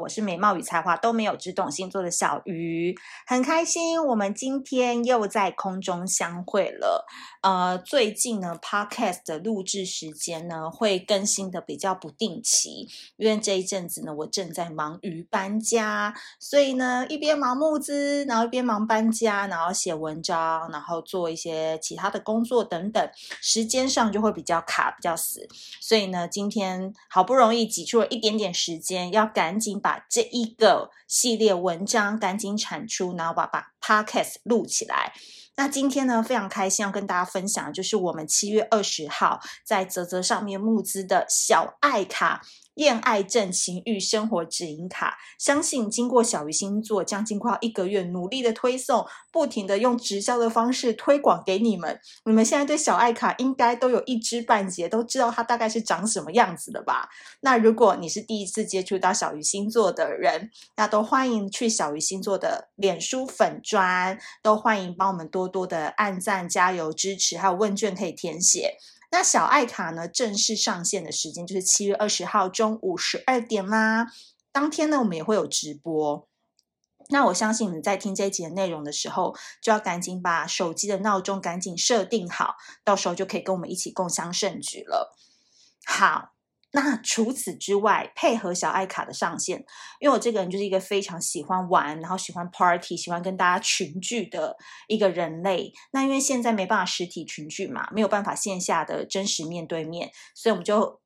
我是美貌与才华都没有，只懂星座的小鱼，很开心我们今天又在空中相会了。呃，最近呢，Podcast 的录制时间呢会更新的比较不定期，因为这一阵子呢，我正在忙于搬家，所以呢，一边忙募资，然后一边忙搬家，然后写文章，然后做一些其他的工作等等，时间上就会比较卡，比较死。所以呢，今天好不容易挤出了一点点时间，要赶紧把把这一个系列文章赶紧产出，然后把把 Podcast 录起来。那今天呢，非常开心要跟大家分享，就是我们七月二十号在泽泽上面募资的小爱卡。恋爱症情欲生活指引卡，相信经过小鱼星座将近快要一个月努力的推送，不停的用直销的方式推广给你们，你们现在对小爱卡应该都有一知半解，都知道它大概是长什么样子的吧？那如果你是第一次接触到小鱼星座的人，那都欢迎去小鱼星座的脸书粉专，都欢迎帮我们多多的按赞、加油、支持，还有问卷可以填写。那小爱卡呢，正式上线的时间就是七月二十号中午十二点啦。当天呢，我们也会有直播。那我相信你在听这一集的内容的时候，就要赶紧把手机的闹钟赶紧设定好，到时候就可以跟我们一起共享盛举了。好。那除此之外，配合小爱卡的上线，因为我这个人就是一个非常喜欢玩，然后喜欢 party，喜欢跟大家群聚的一个人类。那因为现在没办法实体群聚嘛，没有办法线下的真实面对面，所以我们就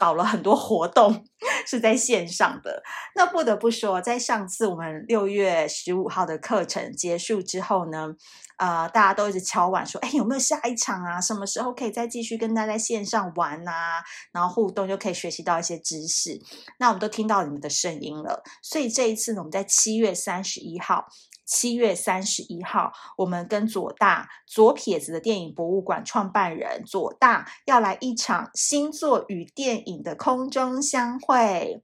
搞了很多活动 是在线上的。那不得不说，在上次我们六月十五号的课程结束之后呢，呃，大家都一直敲碗说，哎，有没有下一场啊？什么时候可以再继续跟大家在线上玩啊？然后互动就可以学习到一些知识。那我们都听到你们的声音了，所以这一次呢，我们在七月三十一号，七月三十一号，我们跟左大左撇子的电影博物馆创办人左大要来一场星座与电影的空中相会。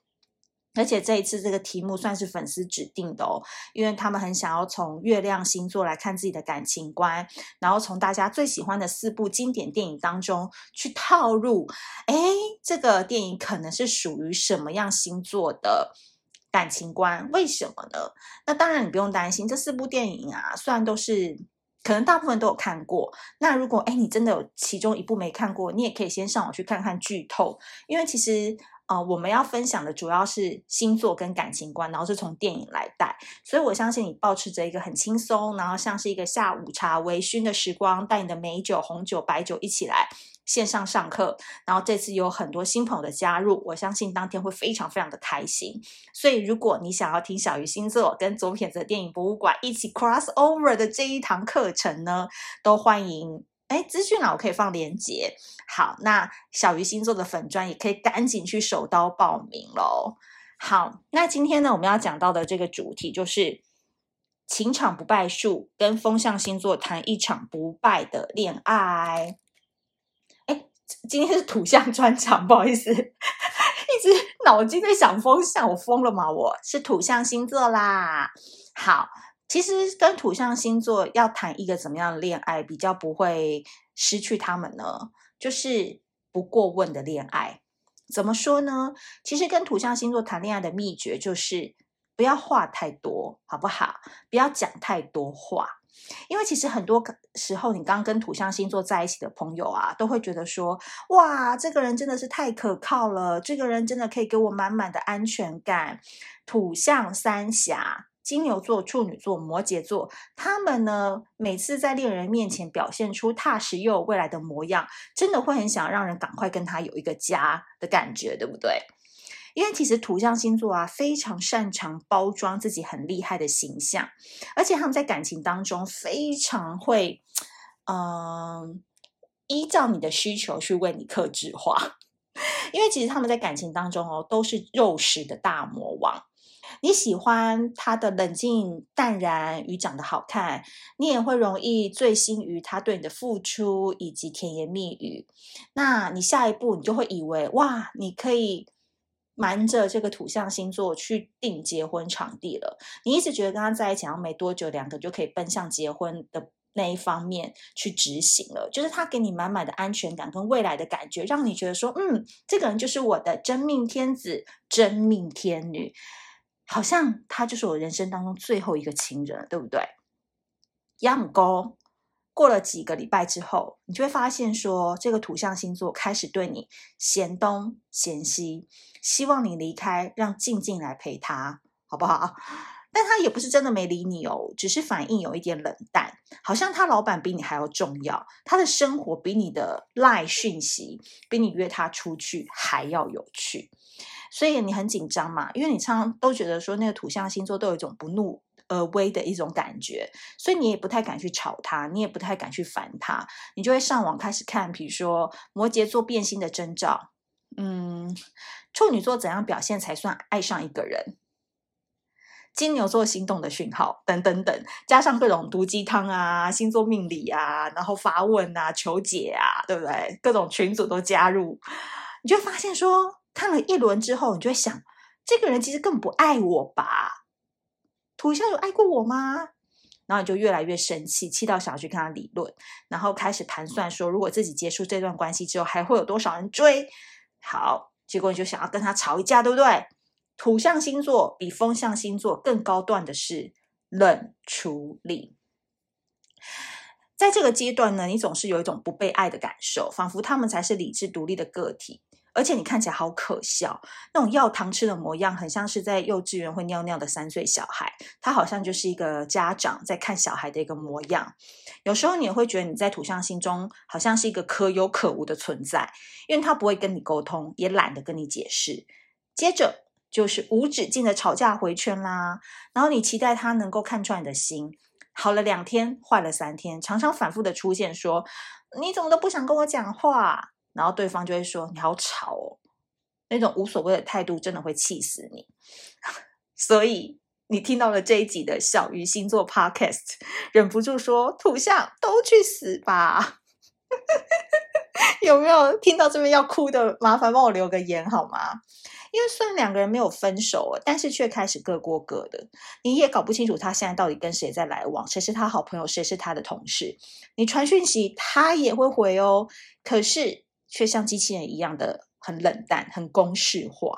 而且这一次这个题目算是粉丝指定的哦，因为他们很想要从月亮星座来看自己的感情观，然后从大家最喜欢的四部经典电影当中去套入，哎，这个电影可能是属于什么样星座的感情观？为什么呢？那当然你不用担心，这四部电影啊，虽然都是可能大部分都有看过，那如果哎你真的有其中一部没看过，你也可以先上网去看看剧透，因为其实。啊、呃，我们要分享的主要是星座跟感情观，然后是从电影来带，所以我相信你保持着一个很轻松，然后像是一个下午茶微醺的时光，带你的美酒、红酒、白酒一起来线上上课。然后这次有很多新朋友的加入，我相信当天会非常非常的开心。所以如果你想要听小鱼星座跟左撇子电影博物馆一起 cross over 的这一堂课程呢，都欢迎。哎，资讯啊我可以放链接。好，那小鱼星座的粉专也可以赶紧去手刀报名喽。好，那今天呢，我们要讲到的这个主题就是情场不败术，跟风象星座谈一场不败的恋爱。今天是土象专场，不好意思，一直脑筋在想风向，我疯了吗？我是土象星座啦。好。其实跟土象星座要谈一个怎么样的恋爱，比较不会失去他们呢？就是不过问的恋爱。怎么说呢？其实跟土象星座谈恋爱的秘诀就是不要话太多，好不好？不要讲太多话，因为其实很多时候，你刚跟土象星座在一起的朋友啊，都会觉得说：哇，这个人真的是太可靠了，这个人真的可以给我满满的安全感。土象三侠。金牛座、处女座、摩羯座，他们呢，每次在恋人面前表现出踏实又有未来的模样，真的会很想让人赶快跟他有一个家的感觉，对不对？因为其实土象星座啊，非常擅长包装自己很厉害的形象，而且他们在感情当中非常会，嗯、依照你的需求去为你克制化。因为其实他们在感情当中哦，都是肉食的大魔王。你喜欢他的冷静淡然与长得好看，你也会容易醉心于他对你的付出以及甜言蜜语。那你下一步你就会以为哇，你可以瞒着这个土象星座去订结婚场地了。你一直觉得跟他在一起，然后没多久两个就可以奔向结婚的那一方面去执行了。就是他给你满满的安全感跟未来的感觉，让你觉得说，嗯，这个人就是我的真命天子、真命天女。好像他就是我人生当中最后一个情人，对不对？亚姆哥过了几个礼拜之后，你就会发现说，这个土象星座开始对你嫌东嫌西，希望你离开，让静静来陪他，好不好？但他也不是真的没理你哦，只是反应有一点冷淡，好像他老板比你还要重要，他的生活比你的赖讯息，比你约他出去还要有趣，所以你很紧张嘛，因为你常常都觉得说那个土象星座都有一种不怒而威的一种感觉，所以你也不太敢去吵他，你也不太敢去烦他，你就会上网开始看，比如说摩羯座变心的征兆，嗯，处女座怎样表现才算爱上一个人？金牛座心动的讯号，等等等，加上各种毒鸡汤啊、星座命理啊，然后发问啊、求解啊，对不对？各种群组都加入，你就发现说，看了一轮之后，你就会想，这个人其实更不爱我吧？土象有爱过我吗？然后你就越来越生气，气到想要去跟他理论，然后开始盘算说，如果自己结束这段关系之后，还会有多少人追？好，结果你就想要跟他吵一架，对不对？土象星座比风象星座更高段的是冷处理，在这个阶段呢，你总是有一种不被爱的感受，仿佛他们才是理智独立的个体，而且你看起来好可笑，那种要糖吃的模样，很像是在幼稚园会尿尿的三岁小孩，他好像就是一个家长在看小孩的一个模样。有时候你也会觉得你在土象星中好像是一个可有可无的存在，因为他不会跟你沟通，也懒得跟你解释。接着。就是无止境的吵架回圈啦，然后你期待他能够看穿你的心，好了两天，坏了三天，常常反复的出现说，你怎么都不想跟我讲话，然后对方就会说你好吵哦，那种无所谓的态度真的会气死你。所以你听到了这一集的小鱼星座 Podcast，忍不住说土象都去死吧，有没有听到这边要哭的？麻烦帮我留个言好吗？因为虽然两个人没有分手，但是却开始各过各的。你也搞不清楚他现在到底跟谁在来往，谁是他好朋友，谁是他的同事。你传讯息，他也会回哦，可是却像机器人一样的很冷淡、很公式化。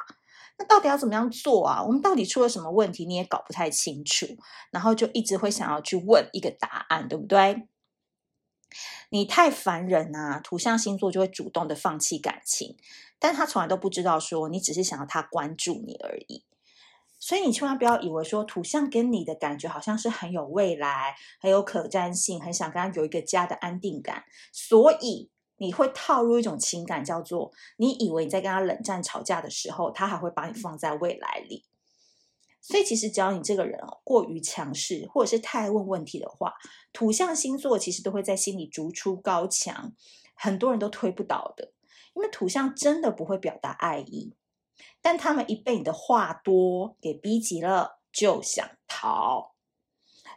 那到底要怎么样做啊？我们到底出了什么问题？你也搞不太清楚，然后就一直会想要去问一个答案，对不对？你太烦人啊！土象星座就会主动的放弃感情。但他从来都不知道，说你只是想要他关注你而已，所以你千万不要以为说土象跟你的感觉好像是很有未来、很有可占性、很想跟他有一个家的安定感，所以你会套入一种情感，叫做你以为你在跟他冷战吵架的时候，他还会把你放在未来里。所以其实只要你这个人过于强势，或者是太爱问问题的话，土象星座其实都会在心里逐出高墙，很多人都推不倒的。因为土象真的不会表达爱意，但他们一被你的话多给逼急了，就想逃。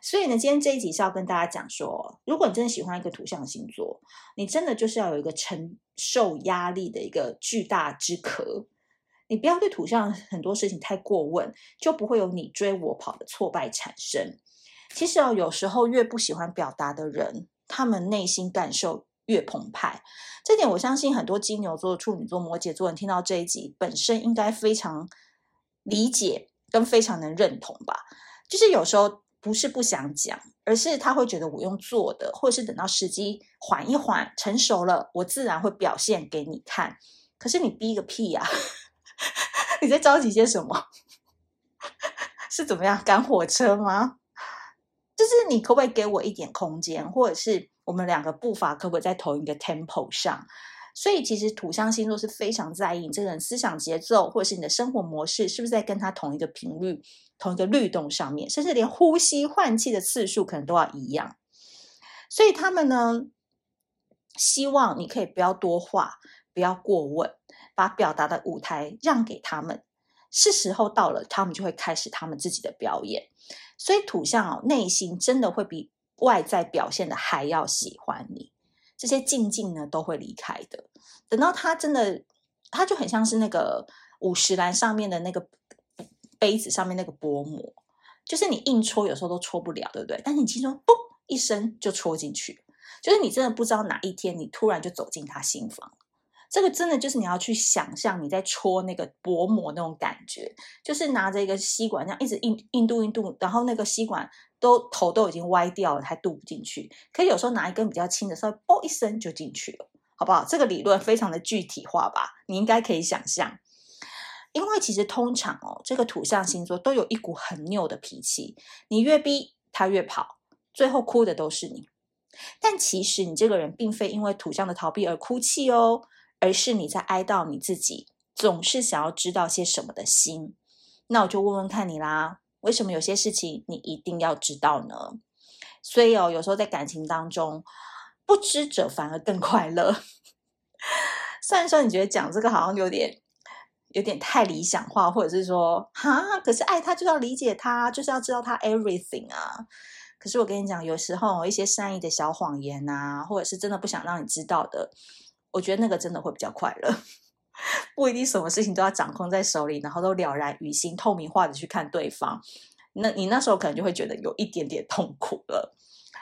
所以呢，今天这一集是要跟大家讲说，如果你真的喜欢一个土象星座，你真的就是要有一个承受压力的一个巨大之壳。你不要对土象很多事情太过问，就不会有你追我跑的挫败产生。其实哦，有时候越不喜欢表达的人，他们内心感受越澎湃，这点我相信很多金牛座、处女座、摩羯座人听到这一集，本身应该非常理解跟非常能认同吧。就是有时候不是不想讲，而是他会觉得我用做的，或者是等到时机缓一缓、成熟了，我自然会表现给你看。可是你逼个屁呀！你在着急些什么？是怎么样赶火车吗？就是你可不可以给我一点空间，或者是？我们两个步伐可不可以在同一个 tempo 上？所以其实土象星座是非常在意你这个人思想节奏，或者是你的生活模式是不是在跟他同一个频率、同一个律动上面，甚至连呼吸换气的次数可能都要一样。所以他们呢，希望你可以不要多话，不要过问，把表达的舞台让给他们。是时候到了，他们就会开始他们自己的表演。所以土象哦，内心真的会比。外在表现的还要喜欢你，这些静静呢都会离开的。等到他真的，他就很像是那个五十岚上面的那个杯子上面那个薄膜，就是你硬戳有时候都戳不了，对不对？但是你轻松嘣一声就戳进去，就是你真的不知道哪一天你突然就走进他心房，这个真的就是你要去想象你在戳那个薄膜那种感觉，就是拿着一个吸管这样一直印印度印度，然后那个吸管都头都已经歪掉了，还渡不进去。可以有时候拿一根比较轻的，稍微啵一声就进去了，好不好？这个理论非常的具体化吧？你应该可以想象。因为其实通常哦，这个土象星座都有一股很拗的脾气，你越逼他越跑，最后哭的都是你。但其实你这个人并非因为土象的逃避而哭泣哦，而是你在哀悼你自己总是想要知道些什么的心。那我就问问看你啦，为什么有些事情你一定要知道呢？所以哦，有时候在感情当中，不知者反而更快乐。虽然说你觉得讲这个好像有点。有点太理想化，或者是说，哈，可是爱他就要理解他，就是要知道他 everything 啊。可是我跟你讲，有时候一些善意的小谎言啊，或者是真的不想让你知道的，我觉得那个真的会比较快乐。不一定什么事情都要掌控在手里，然后都了然于心、透明化的去看对方，那你那时候可能就会觉得有一点点痛苦了。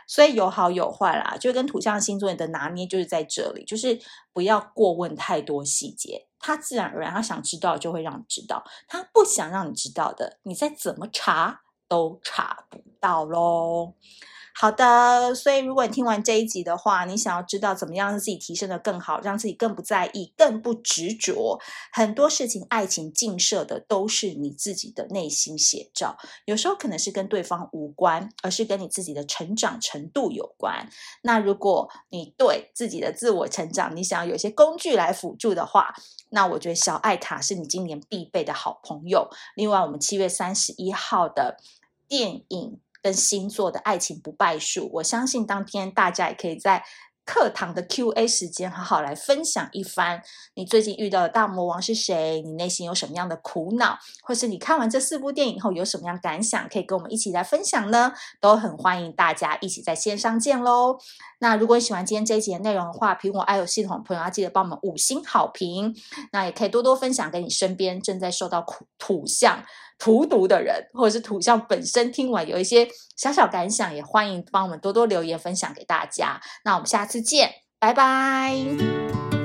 所以有好有坏啦，就跟土象星座你的拿捏就是在这里，就是不要过问太多细节，他自然而然他想知道就会让你知道，他不想让你知道的，你再怎么查都查不到喽。好的，所以如果你听完这一集的话，你想要知道怎么样让自己提升得更好，让自己更不在意、更不执着，很多事情爱情映射的都是你自己的内心写照，有时候可能是跟对方无关，而是跟你自己的成长程度有关。那如果你对自己的自我成长，你想要有一些工具来辅助的话，那我觉得小爱塔是你今年必备的好朋友。另外，我们七月三十一号的电影。跟星座的爱情不败术，我相信当天大家也可以在课堂的 Q&A 时间好好来分享一番。你最近遇到的大魔王是谁？你内心有什么样的苦恼？或是你看完这四部电影后有什么样感想？可以跟我们一起来分享呢？都很欢迎大家一起在线上见喽。那如果你喜欢今天这一集的内容的话，苹果 iOS 系统的朋友要记得帮我们五星好评。那也可以多多分享给你身边正在受到苦土象。荼毒的人，或者是土象本身听完有一些小小感想，也欢迎帮我们多多留言分享给大家。那我们下次见，拜拜。